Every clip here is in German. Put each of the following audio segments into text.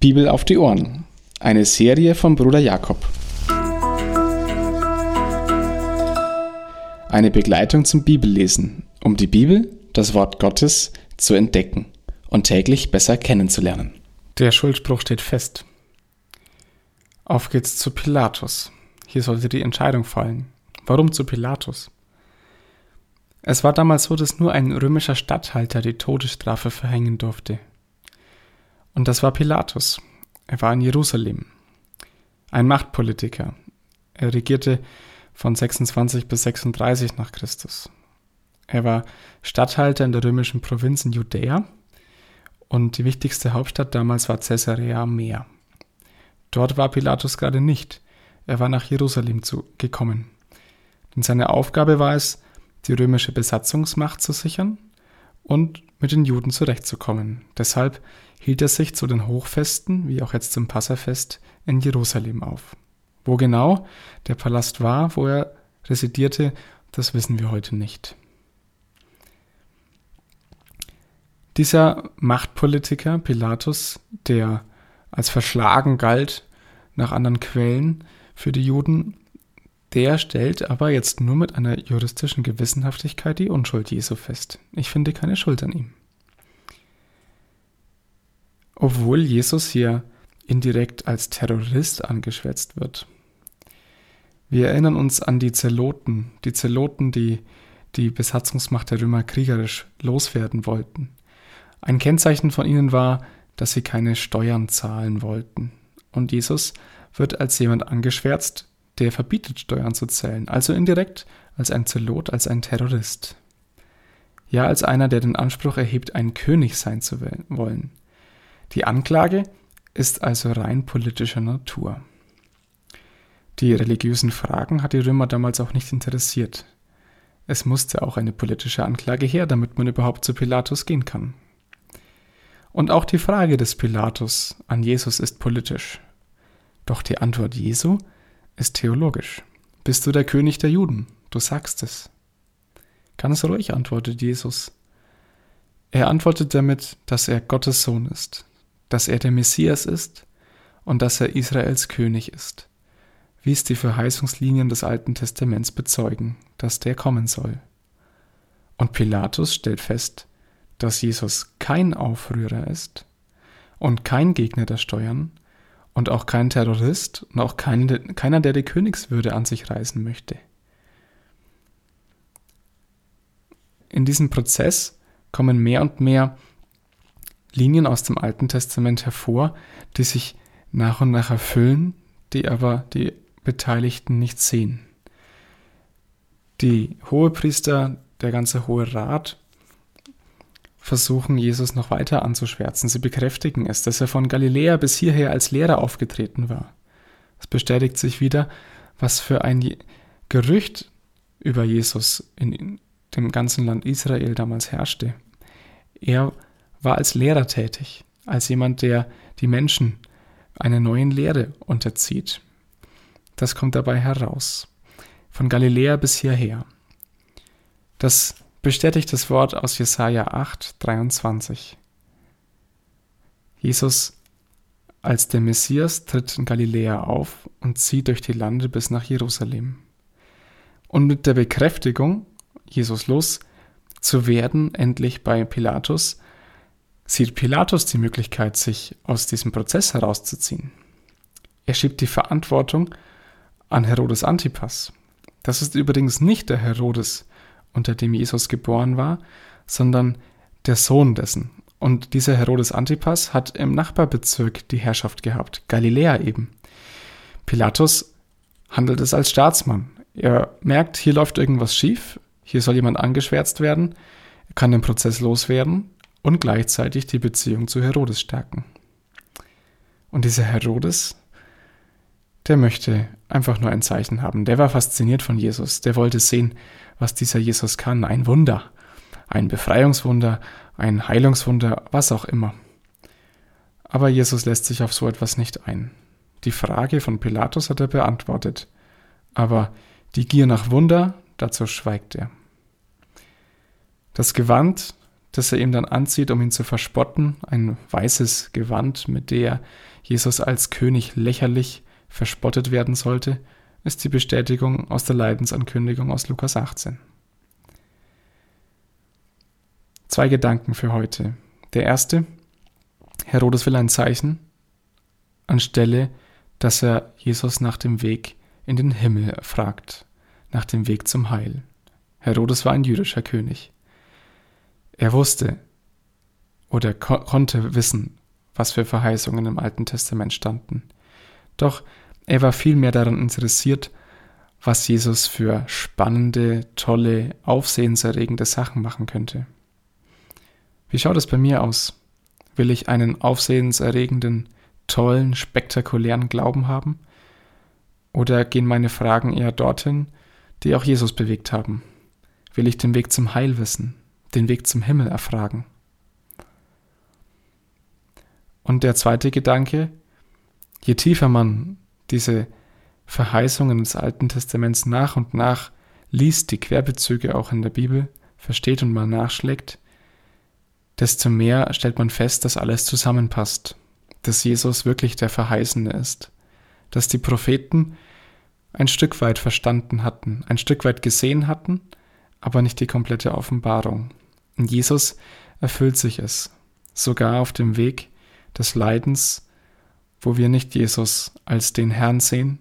Bibel auf die Ohren. Eine Serie von Bruder Jakob. Eine Begleitung zum Bibellesen, um die Bibel, das Wort Gottes, zu entdecken und täglich besser kennenzulernen. Der Schuldspruch steht fest. Auf geht's zu Pilatus. Hier sollte die Entscheidung fallen. Warum zu Pilatus? Es war damals so, dass nur ein römischer Statthalter die Todesstrafe verhängen durfte. Und das war Pilatus. Er war in Jerusalem. Ein Machtpolitiker. Er regierte von 26 bis 36 nach Christus. Er war Statthalter in der römischen Provinz in Judäa und die wichtigste Hauptstadt damals war Caesarea am Meer. Dort war Pilatus gerade nicht. Er war nach Jerusalem zu, gekommen. Denn seine Aufgabe war es, die römische Besatzungsmacht zu sichern und mit den Juden zurechtzukommen. Deshalb hielt er sich zu den Hochfesten, wie auch jetzt zum Passafest, in Jerusalem auf. Wo genau der Palast war, wo er residierte, das wissen wir heute nicht. Dieser Machtpolitiker Pilatus, der als verschlagen galt nach anderen Quellen für die Juden, der stellt aber jetzt nur mit einer juristischen Gewissenhaftigkeit die Unschuld Jesu fest. Ich finde keine Schuld an ihm. Obwohl Jesus hier indirekt als Terrorist angeschwärzt wird. Wir erinnern uns an die Zeloten, die Zeloten, die die Besatzungsmacht der Römer kriegerisch loswerden wollten. Ein Kennzeichen von ihnen war, dass sie keine Steuern zahlen wollten. Und Jesus wird als jemand angeschwärzt, der verbietet, Steuern zu zählen, also indirekt als ein Zelot, als ein Terrorist. Ja, als einer, der den Anspruch erhebt, ein König sein zu wollen. Die Anklage ist also rein politischer Natur. Die religiösen Fragen hat die Römer damals auch nicht interessiert. Es musste auch eine politische Anklage her, damit man überhaupt zu Pilatus gehen kann. Und auch die Frage des Pilatus an Jesus ist politisch. Doch die Antwort Jesu ist theologisch. Bist du der König der Juden? Du sagst es. Ganz ruhig, antwortet Jesus. Er antwortet damit, dass er Gottes Sohn ist, dass er der Messias ist und dass er Israels König ist, wie es die Verheißungslinien des Alten Testaments bezeugen, dass der kommen soll. Und Pilatus stellt fest, dass Jesus kein Aufrührer ist und kein Gegner der Steuern, und auch kein Terrorist und auch kein, keiner, der die Königswürde an sich reißen möchte. In diesem Prozess kommen mehr und mehr Linien aus dem Alten Testament hervor, die sich nach und nach erfüllen, die aber die Beteiligten nicht sehen. Die Hohepriester, der ganze Hohe Rat versuchen, Jesus noch weiter anzuschwärzen. Sie bekräftigen es, dass er von Galiläa bis hierher als Lehrer aufgetreten war. Es bestätigt sich wieder, was für ein Gerücht über Jesus in dem ganzen Land Israel damals herrschte. Er war als Lehrer tätig, als jemand, der die Menschen einer neuen Lehre unterzieht. Das kommt dabei heraus. Von Galiläa bis hierher. Das bestätigt das Wort aus Jesaja 8, 23. Jesus als der Messias tritt in Galiläa auf und zieht durch die Lande bis nach Jerusalem. Und mit der Bekräftigung, Jesus los zu werden, endlich bei Pilatus, sieht Pilatus die Möglichkeit, sich aus diesem Prozess herauszuziehen. Er schiebt die Verantwortung an Herodes Antipas. Das ist übrigens nicht der Herodes, unter dem Jesus geboren war, sondern der Sohn dessen. Und dieser Herodes Antipas hat im Nachbarbezirk die Herrschaft gehabt, Galiläa eben. Pilatus handelt es als Staatsmann. Er merkt, hier läuft irgendwas schief, hier soll jemand angeschwärzt werden, er kann den Prozess loswerden und gleichzeitig die Beziehung zu Herodes stärken. Und dieser Herodes, der möchte einfach nur ein Zeichen haben. Der war fasziniert von Jesus. Der wollte sehen, was dieser Jesus kann. Ein Wunder. Ein Befreiungswunder, ein Heilungswunder, was auch immer. Aber Jesus lässt sich auf so etwas nicht ein. Die Frage von Pilatus hat er beantwortet. Aber die Gier nach Wunder, dazu schweigt er. Das Gewand, das er ihm dann anzieht, um ihn zu verspotten, ein weißes Gewand, mit der Jesus als König lächerlich verspottet werden sollte, ist die Bestätigung aus der Leidensankündigung aus Lukas 18. Zwei Gedanken für heute. Der erste, Herodes will ein Zeichen, anstelle, dass er Jesus nach dem Weg in den Himmel fragt, nach dem Weg zum Heil. Herodes war ein jüdischer König. Er wusste oder ko konnte wissen, was für Verheißungen im Alten Testament standen. Doch er war vielmehr daran interessiert, was Jesus für spannende, tolle, aufsehenserregende Sachen machen könnte. Wie schaut es bei mir aus? Will ich einen aufsehenserregenden, tollen, spektakulären Glauben haben? Oder gehen meine Fragen eher dorthin, die auch Jesus bewegt haben? Will ich den Weg zum Heil wissen, den Weg zum Himmel erfragen? Und der zweite Gedanke, je tiefer man diese Verheißungen des Alten Testaments nach und nach liest, die Querbezüge auch in der Bibel versteht und mal nachschlägt, desto mehr stellt man fest, dass alles zusammenpasst, dass Jesus wirklich der Verheißene ist, dass die Propheten ein Stück weit verstanden hatten, ein Stück weit gesehen hatten, aber nicht die komplette Offenbarung. In Jesus erfüllt sich es, sogar auf dem Weg des Leidens, wo wir nicht Jesus als den Herrn sehen,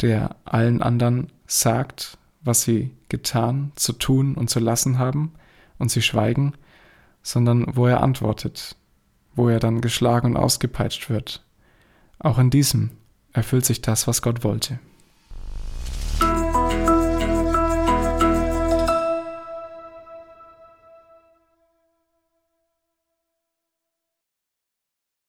der allen anderen sagt, was sie getan, zu tun und zu lassen haben, und sie schweigen, sondern wo er antwortet, wo er dann geschlagen und ausgepeitscht wird. Auch in diesem erfüllt sich das, was Gott wollte.